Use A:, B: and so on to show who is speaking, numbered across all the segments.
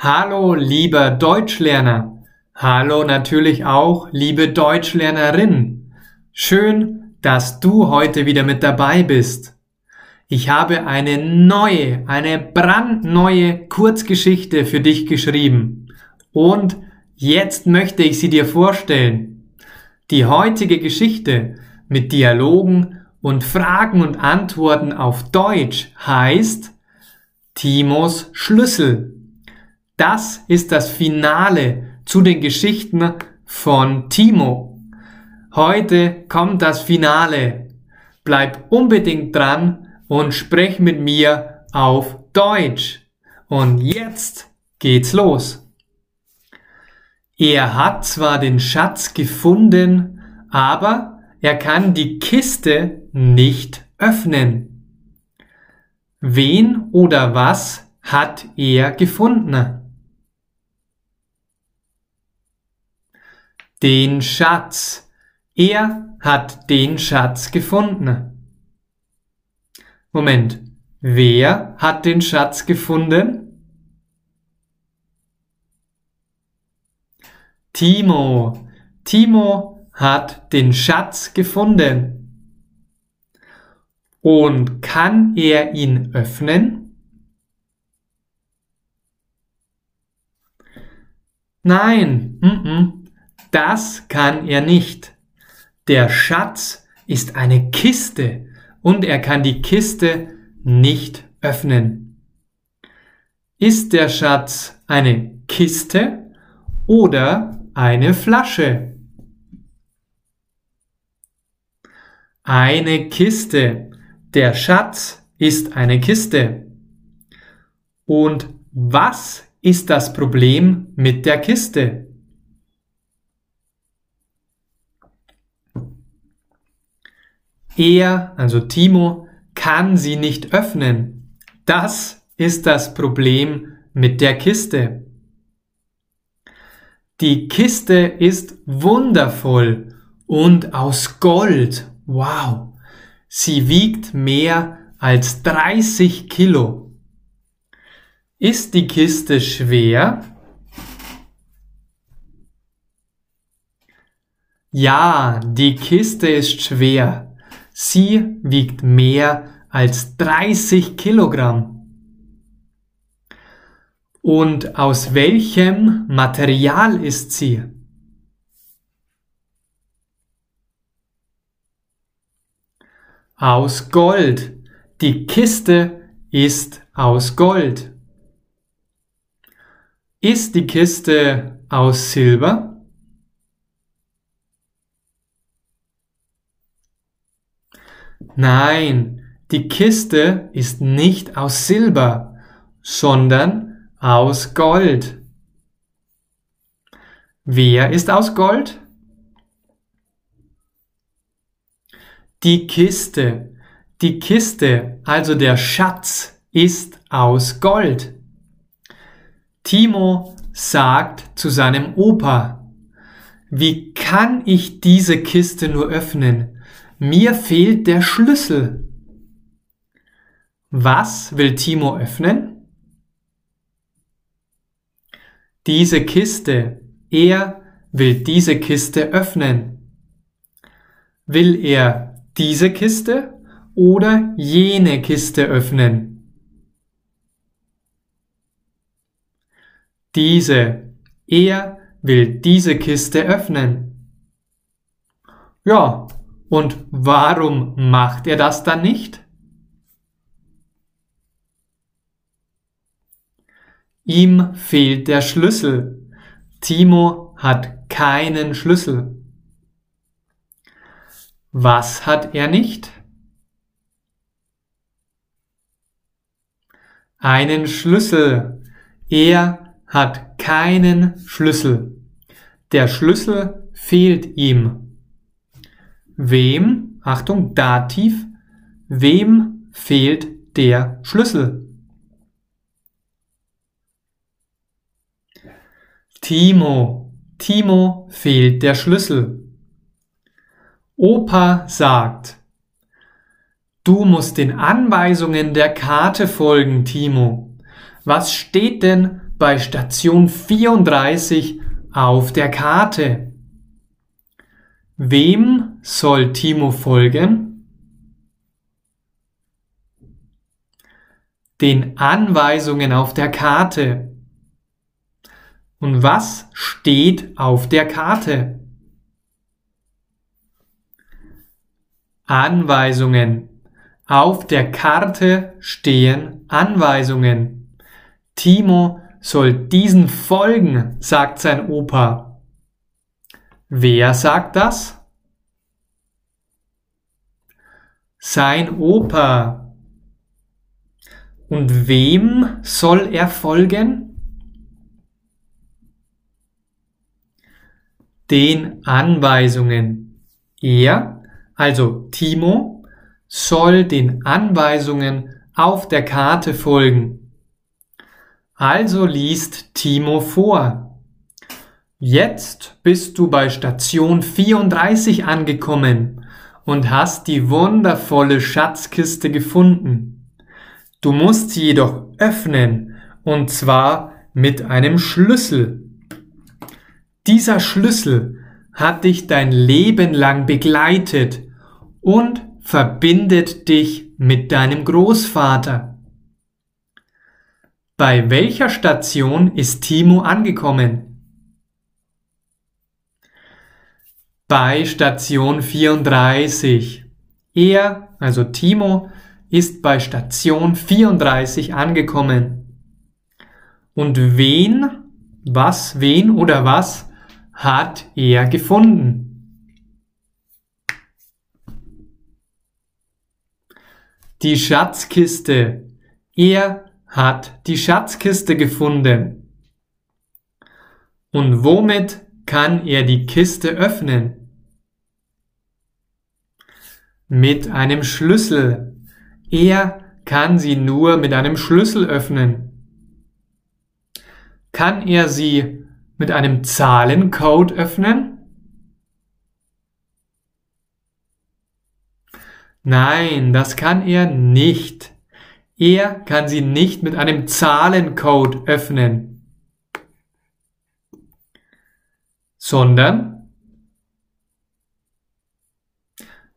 A: Hallo, lieber Deutschlerner. Hallo natürlich auch, liebe Deutschlernerin. Schön, dass du heute wieder mit dabei bist. Ich habe eine neue, eine brandneue Kurzgeschichte für dich geschrieben. Und jetzt möchte ich sie dir vorstellen. Die heutige Geschichte mit Dialogen und Fragen und Antworten auf Deutsch heißt Timos Schlüssel. Das ist das Finale zu den Geschichten von Timo. Heute kommt das Finale. Bleib unbedingt dran und sprech mit mir auf Deutsch. Und jetzt geht's los. Er hat zwar den Schatz gefunden, aber er kann die Kiste nicht öffnen. Wen oder was hat er gefunden? Den Schatz. Er hat den Schatz gefunden. Moment, wer hat den Schatz gefunden? Timo. Timo hat den Schatz gefunden. Und kann er ihn öffnen? Nein, mm -mm. Das kann er nicht. Der Schatz ist eine Kiste und er kann die Kiste nicht öffnen. Ist der Schatz eine Kiste oder eine Flasche? Eine Kiste. Der Schatz ist eine Kiste. Und was ist das Problem mit der Kiste? Er, also Timo, kann sie nicht öffnen. Das ist das Problem mit der Kiste. Die Kiste ist wundervoll und aus Gold. Wow. Sie wiegt mehr als 30 Kilo. Ist die Kiste schwer? Ja, die Kiste ist schwer. Sie wiegt mehr als 30 Kilogramm. Und aus welchem Material ist sie? Aus Gold. Die Kiste ist aus Gold. Ist die Kiste aus Silber? Nein, die Kiste ist nicht aus Silber, sondern aus Gold. Wer ist aus Gold? Die Kiste. Die Kiste, also der Schatz, ist aus Gold. Timo sagt zu seinem Opa, wie kann ich diese Kiste nur öffnen? Mir fehlt der Schlüssel. Was will Timo öffnen? Diese Kiste. Er will diese Kiste öffnen. Will er diese Kiste oder jene Kiste öffnen? Diese. Er will diese Kiste öffnen. Ja, und warum macht er das dann nicht? Ihm fehlt der Schlüssel. Timo hat keinen Schlüssel. Was hat er nicht? Einen Schlüssel. Er hat keinen Schlüssel. Der Schlüssel fehlt ihm. Wem, Achtung, Dativ, wem fehlt der Schlüssel? Timo, Timo fehlt der Schlüssel. Opa sagt, du musst den Anweisungen der Karte folgen, Timo. Was steht denn bei Station 34 auf der Karte. Wem soll Timo folgen? Den Anweisungen auf der Karte. Und was steht auf der Karte? Anweisungen. Auf der Karte stehen Anweisungen. Timo soll diesen folgen, sagt sein Opa. Wer sagt das? Sein Opa. Und wem soll er folgen? Den Anweisungen. Er, also Timo, soll den Anweisungen auf der Karte folgen. Also liest Timo vor. Jetzt bist du bei Station 34 angekommen und hast die wundervolle Schatzkiste gefunden. Du musst sie jedoch öffnen, und zwar mit einem Schlüssel. Dieser Schlüssel hat dich dein Leben lang begleitet und verbindet dich mit deinem Großvater. Bei welcher Station ist Timo angekommen? Bei Station 34. Er, also Timo, ist bei Station 34 angekommen. Und wen, was, wen oder was hat er gefunden? Die Schatzkiste. Er hat die Schatzkiste gefunden. Und womit kann er die Kiste öffnen? Mit einem Schlüssel. Er kann sie nur mit einem Schlüssel öffnen. Kann er sie mit einem Zahlencode öffnen? Nein, das kann er nicht. Er kann sie nicht mit einem Zahlencode öffnen, sondern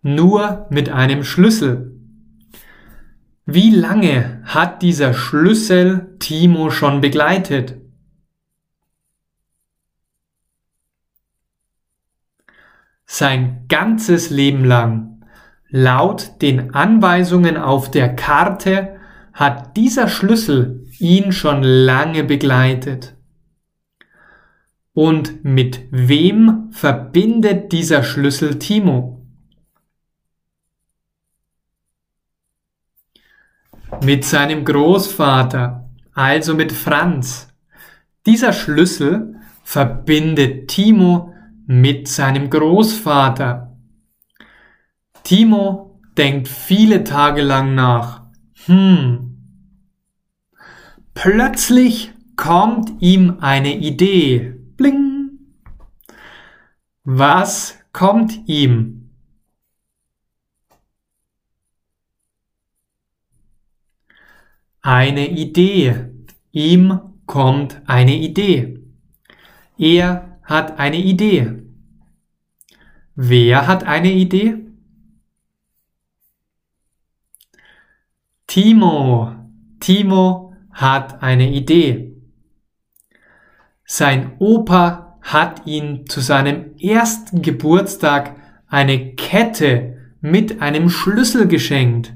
A: nur mit einem Schlüssel. Wie lange hat dieser Schlüssel Timo schon begleitet? Sein ganzes Leben lang. Laut den Anweisungen auf der Karte hat dieser Schlüssel ihn schon lange begleitet. Und mit wem verbindet dieser Schlüssel Timo? Mit seinem Großvater, also mit Franz. Dieser Schlüssel verbindet Timo mit seinem Großvater. Timo denkt viele Tage lang nach. Hm. Plötzlich kommt ihm eine Idee. Bling. Was kommt ihm? Eine Idee. Ihm kommt eine Idee. Er hat eine Idee. Wer hat eine Idee? Timo, Timo hat eine Idee. Sein Opa hat ihn zu seinem ersten Geburtstag eine Kette mit einem Schlüssel geschenkt.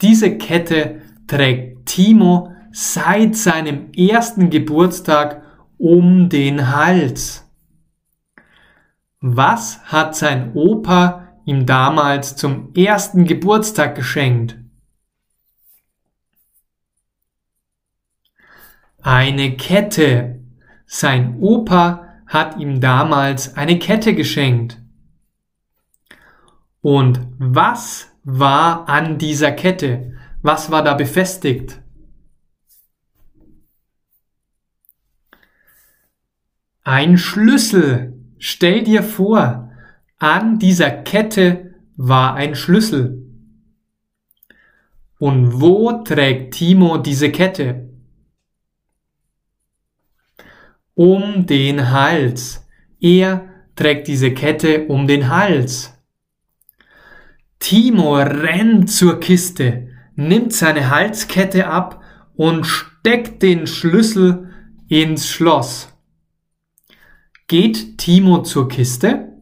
A: Diese Kette trägt Timo seit seinem ersten Geburtstag um den Hals. Was hat sein Opa ihm damals zum ersten Geburtstag geschenkt? Eine Kette. Sein Opa hat ihm damals eine Kette geschenkt. Und was war an dieser Kette? Was war da befestigt? Ein Schlüssel. Stell dir vor, an dieser Kette war ein Schlüssel. Und wo trägt Timo diese Kette? um den Hals. Er trägt diese Kette um den Hals. Timo rennt zur Kiste, nimmt seine Halskette ab und steckt den Schlüssel ins Schloss. Geht Timo zur Kiste?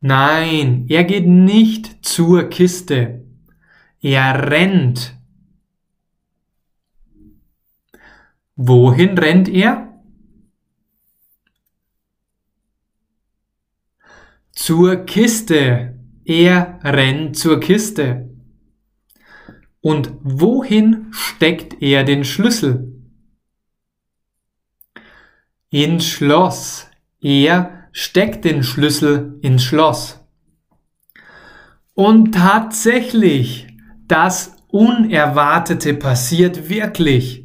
A: Nein, er geht nicht zur Kiste. Er rennt. Wohin rennt er? Zur Kiste. Er rennt zur Kiste. Und wohin steckt er den Schlüssel? Ins Schloss. Er steckt den Schlüssel ins Schloss. Und tatsächlich, das Unerwartete passiert wirklich.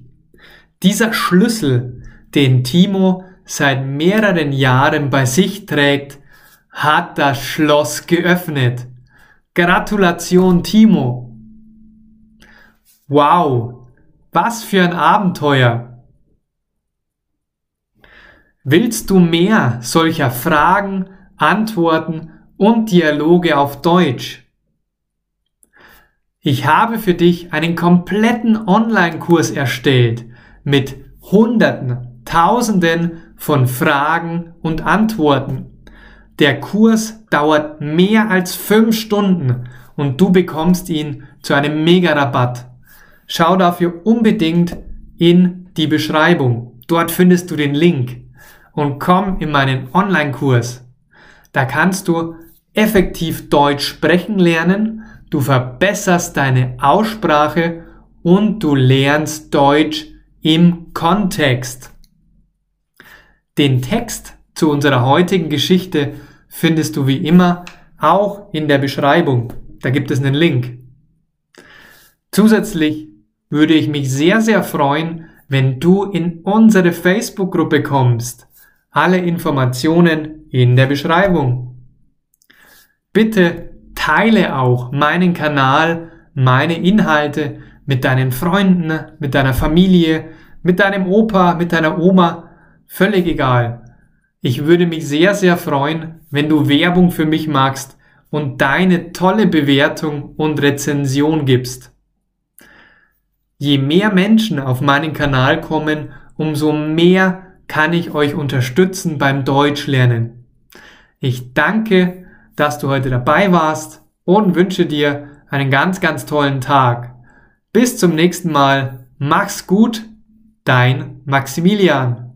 A: Dieser Schlüssel, den Timo seit mehreren Jahren bei sich trägt, hat das Schloss geöffnet. Gratulation, Timo. Wow, was für ein Abenteuer. Willst du mehr solcher Fragen, Antworten und Dialoge auf Deutsch? Ich habe für dich einen kompletten Online-Kurs erstellt mit Hunderten, Tausenden von Fragen und Antworten. Der Kurs dauert mehr als fünf Stunden und du bekommst ihn zu einem Mega-Rabatt. Schau dafür unbedingt in die Beschreibung. Dort findest du den Link und komm in meinen Online-Kurs. Da kannst du effektiv Deutsch sprechen lernen, du verbesserst deine Aussprache und du lernst Deutsch im Kontext. Den Text zu unserer heutigen Geschichte findest du wie immer auch in der Beschreibung. Da gibt es einen Link. Zusätzlich würde ich mich sehr, sehr freuen, wenn du in unsere Facebook-Gruppe kommst. Alle Informationen in der Beschreibung. Bitte teile auch meinen Kanal, meine Inhalte mit deinen Freunden, mit deiner Familie, mit deinem Opa, mit deiner Oma, völlig egal. Ich würde mich sehr, sehr freuen, wenn du Werbung für mich magst und deine tolle Bewertung und Rezension gibst. Je mehr Menschen auf meinen Kanal kommen, umso mehr kann ich euch unterstützen beim Deutschlernen. Ich danke, dass du heute dabei warst und wünsche dir einen ganz, ganz tollen Tag. Bis zum nächsten Mal. Mach's gut. Dein Maximilian.